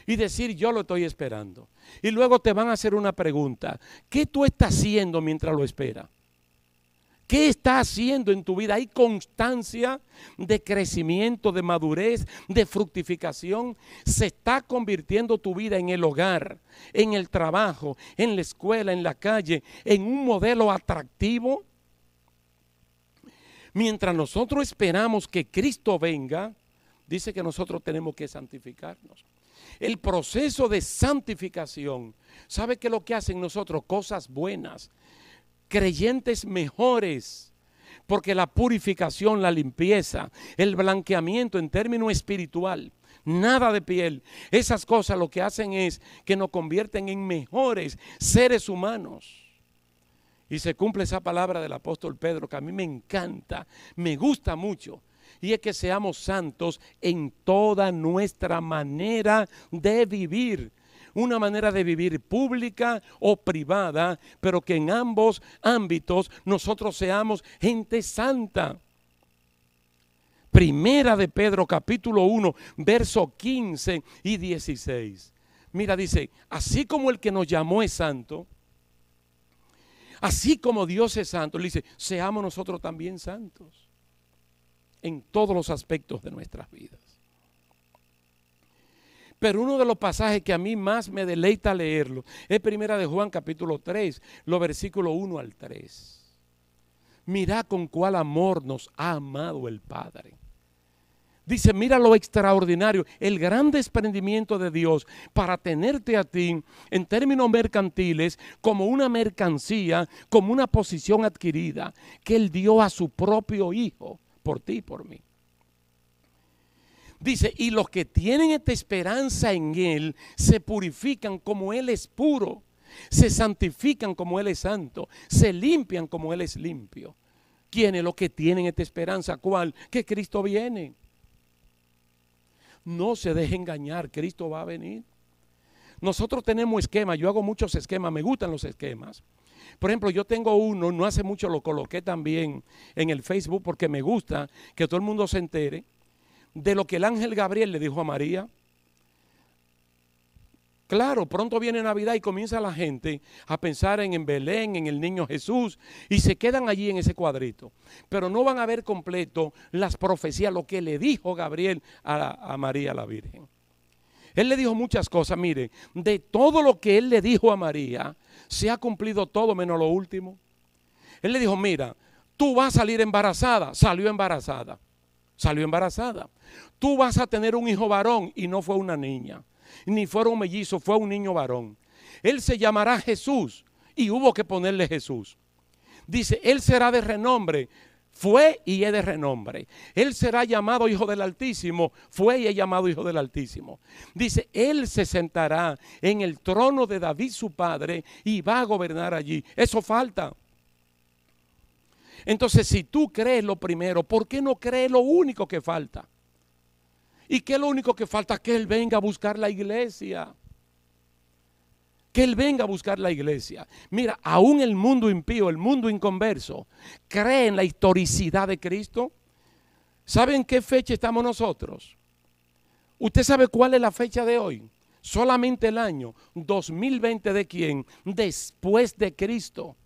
y decir yo lo estoy esperando. Y luego te van a hacer una pregunta. ¿Qué tú estás haciendo mientras lo espera? ¿Qué está haciendo en tu vida? ¿Hay constancia de crecimiento, de madurez, de fructificación? ¿Se está convirtiendo tu vida en el hogar, en el trabajo, en la escuela, en la calle, en un modelo atractivo? Mientras nosotros esperamos que Cristo venga, dice que nosotros tenemos que santificarnos. El proceso de santificación, ¿sabe qué es lo que hacen nosotros? Cosas buenas, creyentes mejores, porque la purificación, la limpieza, el blanqueamiento en término espiritual, nada de piel, esas cosas lo que hacen es que nos convierten en mejores seres humanos. Y se cumple esa palabra del apóstol Pedro que a mí me encanta, me gusta mucho. Y es que seamos santos en toda nuestra manera de vivir. Una manera de vivir pública o privada, pero que en ambos ámbitos nosotros seamos gente santa. Primera de Pedro capítulo 1, verso 15 y 16. Mira, dice, así como el que nos llamó es santo, así como Dios es santo, le dice, seamos nosotros también santos en todos los aspectos de nuestras vidas. Pero uno de los pasajes que a mí más me deleita leerlo es primera de Juan capítulo 3, los versículos 1 al 3. Mira con cuál amor nos ha amado el Padre. Dice, mira lo extraordinario, el gran desprendimiento de Dios para tenerte a ti en términos mercantiles como una mercancía, como una posición adquirida que Él dio a su propio Hijo por ti y por mí. Dice, y los que tienen esta esperanza en Él se purifican como Él es puro, se santifican como Él es santo, se limpian como Él es limpio. ¿Quiénes los que tienen esta esperanza? ¿Cuál? Que Cristo viene. No se deje engañar, Cristo va a venir. Nosotros tenemos esquemas, yo hago muchos esquemas, me gustan los esquemas. Por ejemplo, yo tengo uno, no hace mucho lo coloqué también en el Facebook porque me gusta que todo el mundo se entere de lo que el ángel Gabriel le dijo a María. Claro, pronto viene Navidad y comienza la gente a pensar en, Belén, en el niño Jesús, y se quedan allí en ese cuadrito. Pero no van a ver completo las profecías, lo que le dijo Gabriel a, a María la Virgen. Él le dijo muchas cosas, mire, de todo lo que él le dijo a María, se ha cumplido todo menos lo último. Él le dijo, mira, tú vas a salir embarazada, salió embarazada, salió embarazada. Tú vas a tener un hijo varón y no fue una niña, ni fuera un mellizo, fue un niño varón. Él se llamará Jesús y hubo que ponerle Jesús. Dice, él será de renombre, fue y es de renombre. Él será llamado Hijo del Altísimo, fue y es llamado Hijo del Altísimo. Dice, Él se sentará en el trono de David su padre y va a gobernar allí. Eso falta. Entonces, si tú crees lo primero, ¿por qué no crees lo único que falta? ¿Y qué es lo único que falta? Que Él venga a buscar la iglesia. Que Él venga a buscar la iglesia. Mira, aún el mundo impío, el mundo inconverso, cree en la historicidad de Cristo. ¿Saben qué fecha estamos nosotros? ¿Usted sabe cuál es la fecha de hoy? Solamente el año 2020 de quién? Después de Cristo.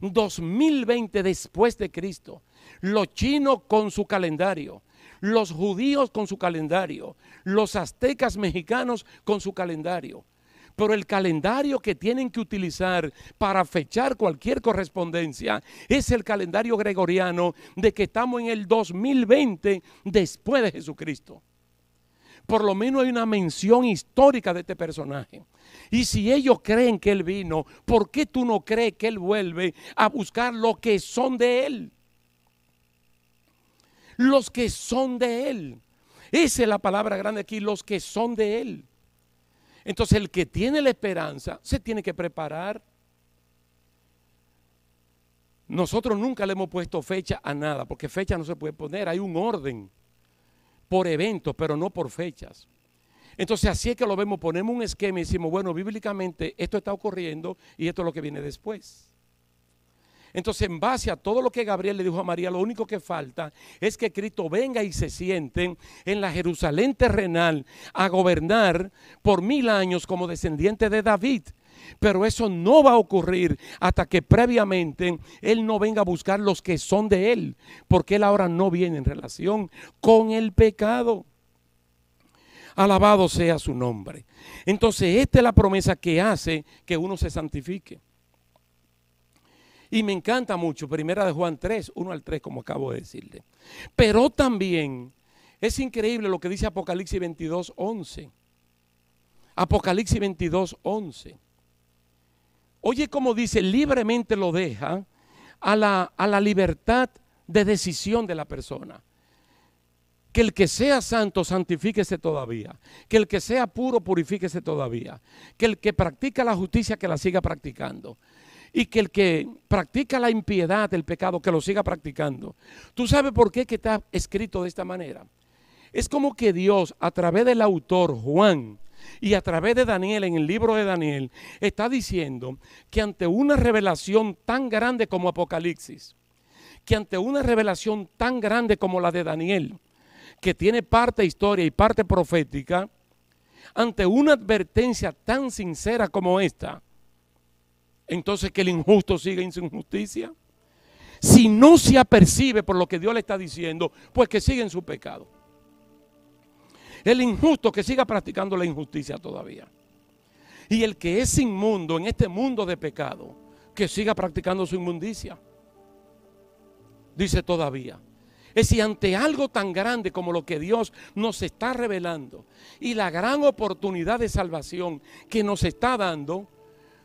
2020 después de Cristo. Los chinos con su calendario, los judíos con su calendario, los aztecas mexicanos con su calendario. Pero el calendario que tienen que utilizar para fechar cualquier correspondencia es el calendario gregoriano de que estamos en el 2020 después de Jesucristo. Por lo menos hay una mención histórica de este personaje. Y si ellos creen que Él vino, ¿por qué tú no crees que Él vuelve a buscar lo que son de Él? Los que son de Él. Esa es la palabra grande aquí, los que son de Él. Entonces el que tiene la esperanza se tiene que preparar. Nosotros nunca le hemos puesto fecha a nada, porque fecha no se puede poner, hay un orden por eventos, pero no por fechas. Entonces así es que lo vemos, ponemos un esquema y decimos, bueno, bíblicamente esto está ocurriendo y esto es lo que viene después. Entonces, en base a todo lo que Gabriel le dijo a María, lo único que falta es que Cristo venga y se siente en la Jerusalén terrenal a gobernar por mil años como descendiente de David. Pero eso no va a ocurrir hasta que previamente Él no venga a buscar los que son de Él, porque Él ahora no viene en relación con el pecado. Alabado sea su nombre. Entonces, esta es la promesa que hace que uno se santifique. Y me encanta mucho, primera de Juan 3, 1 al 3, como acabo de decirle. Pero también es increíble lo que dice Apocalipsis 22, 11. Apocalipsis 22, 11. Oye cómo dice, libremente lo deja a la, a la libertad de decisión de la persona. Que el que sea santo, santifíquese todavía. Que el que sea puro, purifíquese todavía. Que el que practica la justicia, que la siga practicando y que el que practica la impiedad, el pecado, que lo siga practicando. ¿Tú sabes por qué que está escrito de esta manera? Es como que Dios, a través del autor Juan, y a través de Daniel, en el libro de Daniel, está diciendo que ante una revelación tan grande como Apocalipsis, que ante una revelación tan grande como la de Daniel, que tiene parte historia y parte profética, ante una advertencia tan sincera como esta, entonces que el injusto siga en su injusticia. Si no se apercibe por lo que Dios le está diciendo, pues que siga en su pecado. El injusto que siga practicando la injusticia todavía. Y el que es inmundo en este mundo de pecado, que siga practicando su inmundicia. Dice todavía. Es si ante algo tan grande como lo que Dios nos está revelando y la gran oportunidad de salvación que nos está dando,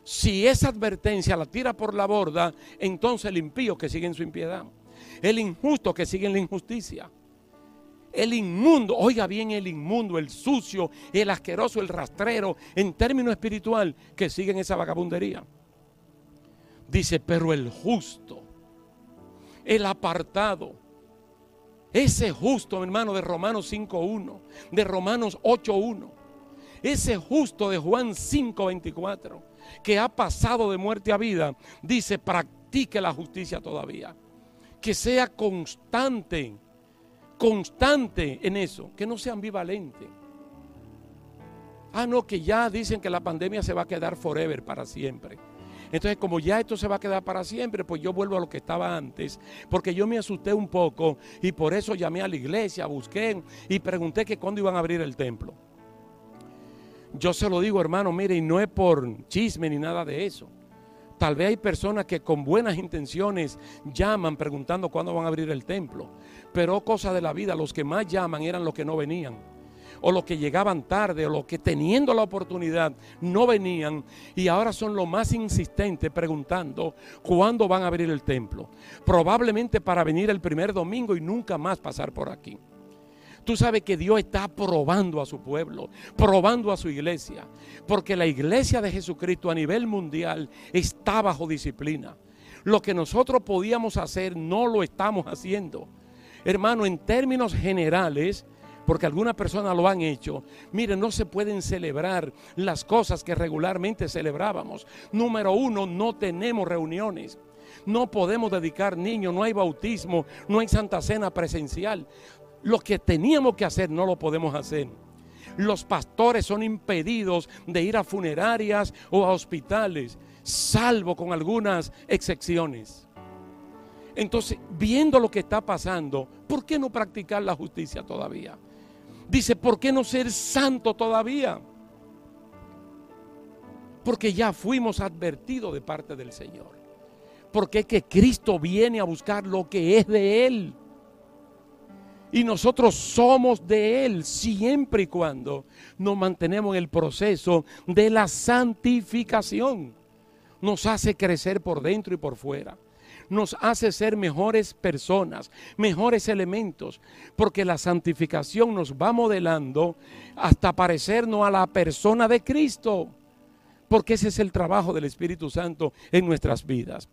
si esa advertencia la tira por la borda, entonces el impío que sigue en su impiedad, el injusto que sigue en la injusticia, el inmundo, oiga bien, el inmundo, el sucio, el asqueroso, el rastrero, en términos espiritual, que sigue en esa vagabundería. Dice, pero el justo, el apartado, ese justo, hermano, de Romanos 5.1, de Romanos 8.1, ese justo de Juan 5.24, que ha pasado de muerte a vida, dice, practique la justicia todavía. Que sea constante, constante en eso, que no sea ambivalente. Ah, no, que ya dicen que la pandemia se va a quedar forever, para siempre. Entonces, como ya esto se va a quedar para siempre, pues yo vuelvo a lo que estaba antes, porque yo me asusté un poco y por eso llamé a la iglesia, busqué y pregunté que cuándo iban a abrir el templo. Yo se lo digo, hermano, mire, y no es por chisme ni nada de eso. Tal vez hay personas que con buenas intenciones llaman preguntando cuándo van a abrir el templo. Pero cosa de la vida, los que más llaman eran los que no venían o los que llegaban tarde, o los que teniendo la oportunidad no venían y ahora son los más insistentes preguntando cuándo van a abrir el templo. Probablemente para venir el primer domingo y nunca más pasar por aquí. Tú sabes que Dios está probando a su pueblo, probando a su iglesia, porque la iglesia de Jesucristo a nivel mundial está bajo disciplina. Lo que nosotros podíamos hacer no lo estamos haciendo. Hermano, en términos generales, porque algunas personas lo han hecho. Miren, no se pueden celebrar las cosas que regularmente celebrábamos. Número uno, no tenemos reuniones. No podemos dedicar niños, no hay bautismo, no hay santa cena presencial. Lo que teníamos que hacer no lo podemos hacer. Los pastores son impedidos de ir a funerarias o a hospitales, salvo con algunas excepciones. Entonces, viendo lo que está pasando, ¿por qué no practicar la justicia todavía? Dice, ¿por qué no ser santo todavía? Porque ya fuimos advertidos de parte del Señor. Porque es que Cristo viene a buscar lo que es de Él. Y nosotros somos de Él siempre y cuando nos mantenemos en el proceso de la santificación. Nos hace crecer por dentro y por fuera nos hace ser mejores personas, mejores elementos, porque la santificación nos va modelando hasta parecernos a la persona de Cristo, porque ese es el trabajo del Espíritu Santo en nuestras vidas.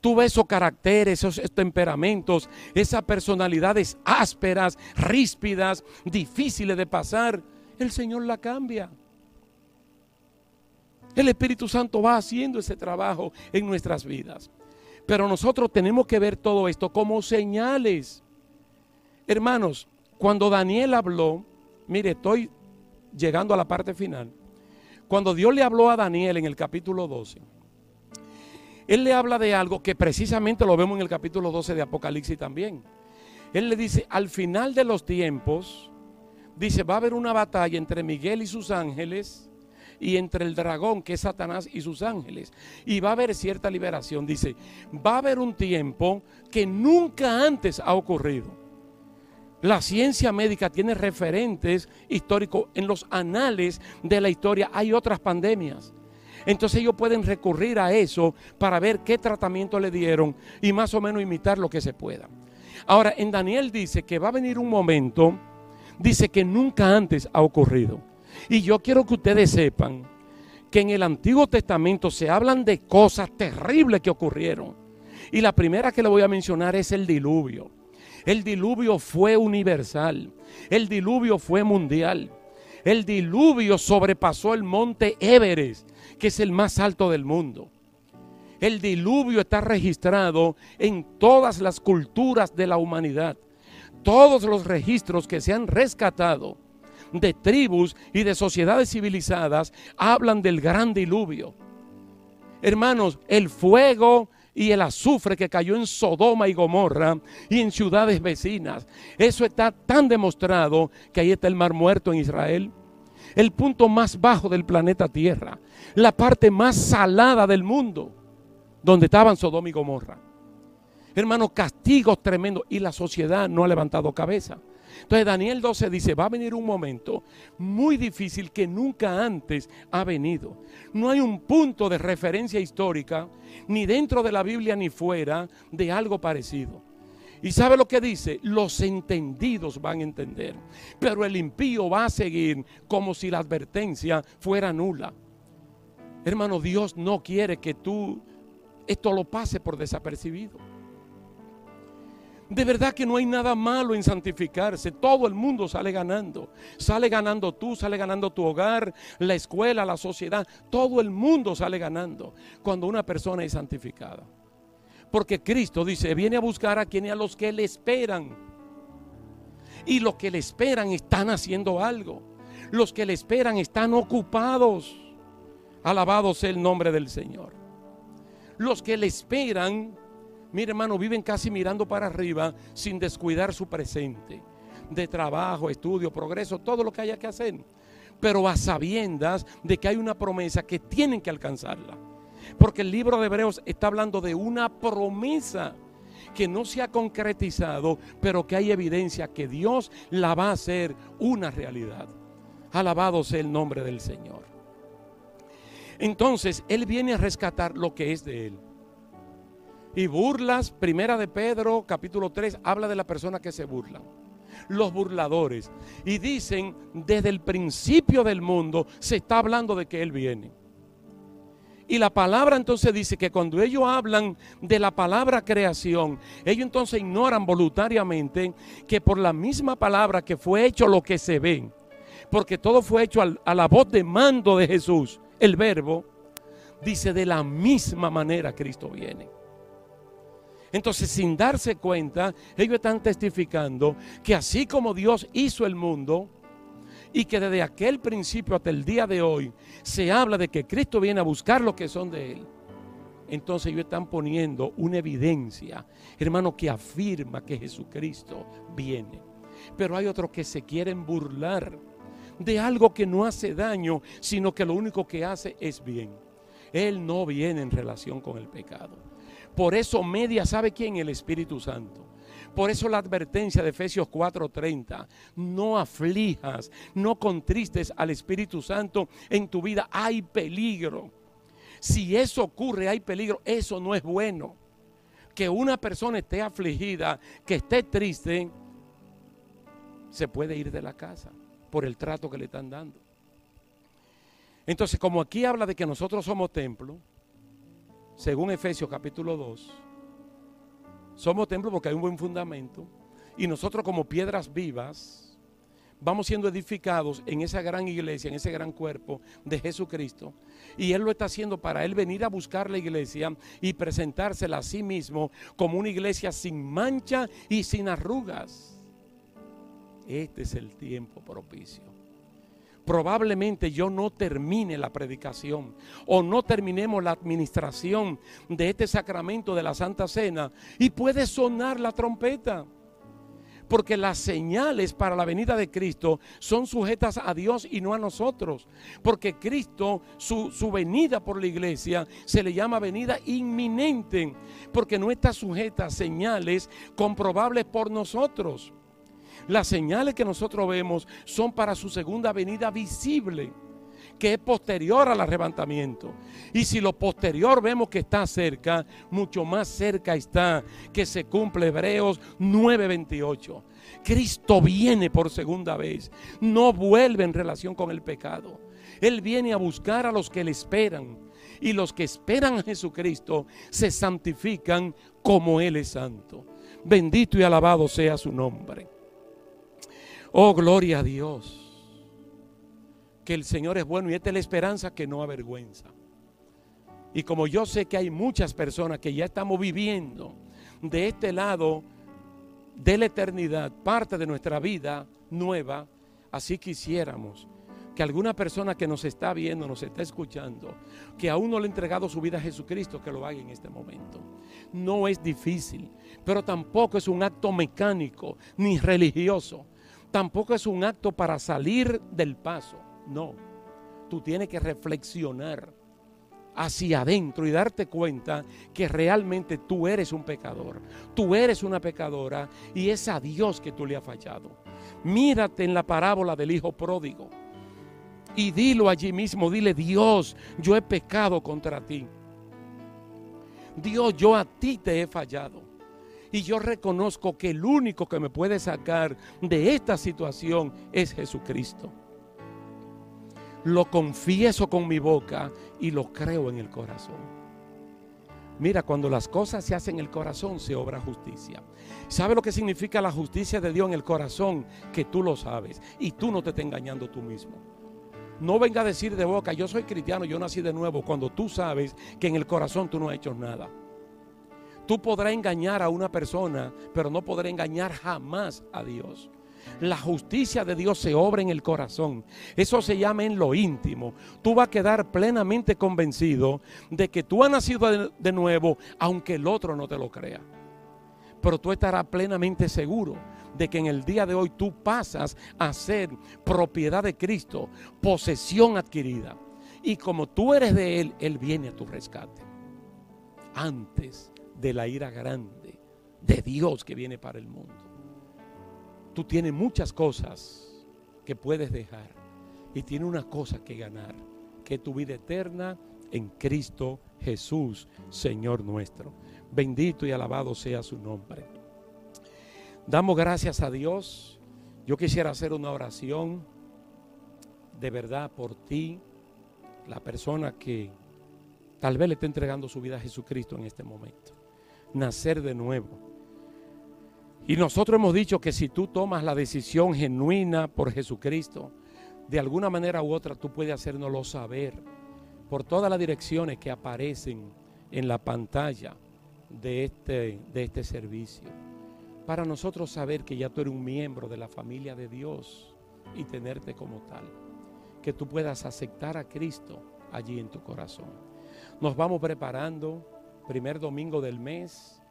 Tú ves esos caracteres, esos temperamentos, esas personalidades ásperas, ríspidas, difíciles de pasar, el Señor la cambia. El Espíritu Santo va haciendo ese trabajo en nuestras vidas. Pero nosotros tenemos que ver todo esto como señales. Hermanos, cuando Daniel habló, mire, estoy llegando a la parte final. Cuando Dios le habló a Daniel en el capítulo 12, Él le habla de algo que precisamente lo vemos en el capítulo 12 de Apocalipsis también. Él le dice, al final de los tiempos, dice, va a haber una batalla entre Miguel y sus ángeles y entre el dragón, que es Satanás, y sus ángeles. Y va a haber cierta liberación. Dice, va a haber un tiempo que nunca antes ha ocurrido. La ciencia médica tiene referentes históricos en los anales de la historia. Hay otras pandemias. Entonces ellos pueden recurrir a eso para ver qué tratamiento le dieron y más o menos imitar lo que se pueda. Ahora, en Daniel dice que va a venir un momento, dice que nunca antes ha ocurrido. Y yo quiero que ustedes sepan que en el Antiguo Testamento se hablan de cosas terribles que ocurrieron. Y la primera que le voy a mencionar es el diluvio. El diluvio fue universal. El diluvio fue mundial. El diluvio sobrepasó el monte Everest, que es el más alto del mundo. El diluvio está registrado en todas las culturas de la humanidad. Todos los registros que se han rescatado de tribus y de sociedades civilizadas hablan del gran diluvio. Hermanos, el fuego y el azufre que cayó en Sodoma y Gomorra y en ciudades vecinas. Eso está tan demostrado que ahí está el mar muerto en Israel. El punto más bajo del planeta Tierra. La parte más salada del mundo. Donde estaban Sodoma y Gomorra. Hermanos, castigos tremendos. Y la sociedad no ha levantado cabeza. Entonces Daniel 12 dice, va a venir un momento muy difícil que nunca antes ha venido. No hay un punto de referencia histórica, ni dentro de la Biblia ni fuera, de algo parecido. ¿Y sabe lo que dice? Los entendidos van a entender. Pero el impío va a seguir como si la advertencia fuera nula. Hermano, Dios no quiere que tú esto lo pase por desapercibido. De verdad que no hay nada malo en santificarse. Todo el mundo sale ganando. Sale ganando tú, sale ganando tu hogar, la escuela, la sociedad. Todo el mundo sale ganando cuando una persona es santificada. Porque Cristo dice, viene a buscar a quienes a los que le esperan. Y los que le esperan están haciendo algo. Los que le esperan están ocupados. Alabado sea el nombre del Señor. Los que le esperan Mire, hermano, viven casi mirando para arriba sin descuidar su presente. De trabajo, estudio, progreso, todo lo que haya que hacer. Pero a sabiendas de que hay una promesa que tienen que alcanzarla. Porque el libro de Hebreos está hablando de una promesa que no se ha concretizado, pero que hay evidencia que Dios la va a hacer una realidad. Alabado sea el nombre del Señor. Entonces, Él viene a rescatar lo que es de Él. Y burlas, primera de Pedro, capítulo 3, habla de la persona que se burlan. Los burladores. Y dicen, desde el principio del mundo se está hablando de que Él viene. Y la palabra entonces dice que cuando ellos hablan de la palabra creación, ellos entonces ignoran voluntariamente que por la misma palabra que fue hecho lo que se ve, porque todo fue hecho a la voz de mando de Jesús, el verbo, dice de la misma manera Cristo viene. Entonces, sin darse cuenta, ellos están testificando que así como Dios hizo el mundo y que desde aquel principio hasta el día de hoy se habla de que Cristo viene a buscar lo que son de Él, entonces ellos están poniendo una evidencia, hermano, que afirma que Jesucristo viene. Pero hay otros que se quieren burlar de algo que no hace daño, sino que lo único que hace es bien. Él no viene en relación con el pecado. Por eso media, ¿sabe quién? El Espíritu Santo. Por eso la advertencia de Efesios 4:30, no aflijas, no contristes al Espíritu Santo en tu vida, hay peligro. Si eso ocurre, hay peligro, eso no es bueno. Que una persona esté afligida, que esté triste, se puede ir de la casa por el trato que le están dando. Entonces, como aquí habla de que nosotros somos templo, según Efesios capítulo 2, somos templo porque hay un buen fundamento y nosotros como piedras vivas vamos siendo edificados en esa gran iglesia, en ese gran cuerpo de Jesucristo. Y Él lo está haciendo para Él venir a buscar la iglesia y presentársela a sí mismo como una iglesia sin mancha y sin arrugas. Este es el tiempo propicio probablemente yo no termine la predicación o no terminemos la administración de este sacramento de la Santa Cena y puede sonar la trompeta. Porque las señales para la venida de Cristo son sujetas a Dios y no a nosotros. Porque Cristo, su, su venida por la iglesia, se le llama venida inminente. Porque no está sujeta a señales comprobables por nosotros. Las señales que nosotros vemos son para su segunda venida visible, que es posterior al arrebatamiento. Y si lo posterior vemos que está cerca, mucho más cerca está que se cumple Hebreos 9:28. Cristo viene por segunda vez, no vuelve en relación con el pecado. Él viene a buscar a los que le esperan. Y los que esperan a Jesucristo se santifican como Él es santo. Bendito y alabado sea su nombre. Oh, gloria a Dios. Que el Señor es bueno y esta es la esperanza que no avergüenza. Y como yo sé que hay muchas personas que ya estamos viviendo de este lado de la eternidad, parte de nuestra vida nueva, Así quisiéramos que alguna persona que nos está viendo, nos está escuchando, que aún no le ha entregado su vida a Jesucristo, que lo haga en este momento. No es difícil, pero tampoco es un acto mecánico ni religioso. Tampoco es un acto para salir del paso. No, tú tienes que reflexionar hacia adentro y darte cuenta que realmente tú eres un pecador, tú eres una pecadora y es a Dios que tú le has fallado. Mírate en la parábola del hijo pródigo y dilo allí mismo, dile Dios, yo he pecado contra ti. Dios, yo a ti te he fallado. Y yo reconozco que el único que me puede sacar de esta situación es Jesucristo. Lo confieso con mi boca y lo creo en el corazón. Mira, cuando las cosas se hacen en el corazón, se obra justicia. ¿Sabe lo que significa la justicia de Dios en el corazón? Que tú lo sabes y tú no te estás engañando tú mismo. No venga a decir de boca, yo soy cristiano, yo nací de nuevo, cuando tú sabes que en el corazón tú no has hecho nada. Tú podrás engañar a una persona, pero no podrás engañar jamás a Dios. La justicia de Dios se obra en el corazón. Eso se llama en lo íntimo. Tú vas a quedar plenamente convencido de que tú has nacido de, nuevo, aunque el otro no te lo crea. Pero tú estarás plenamente seguro de que en el día de hoy tú pasas a ser propiedad de Cristo, posesión adquirida. Y como tú eres de Él, Él viene a tu rescate. Antes de la ira grande de Dios que viene para el mundo. Tú tienes muchas cosas que puedes dejar y tienes una cosa que ganar, que es tu vida eterna en Cristo Jesús, Señor nuestro. Bendito y alabado sea su nombre. Damos gracias a Dios. Yo quisiera hacer una oración de verdad por ti, la persona que tal vez le está entregando su vida a Jesucristo en este momento. Nacer de nuevo. Y nosotros hemos dicho que si tú tomas la decisión genuina por Jesucristo, de alguna manera u otra tú puedes hacérnoslo saber por todas las direcciones que aparecen en la pantalla de este, de este servicio para nosotros saber que ya tú eres un miembro de la familia de Dios y tenerte como tal. Que tú puedas aceptar a Cristo allí en tu corazón. Nos vamos preparando, primer domingo del mes,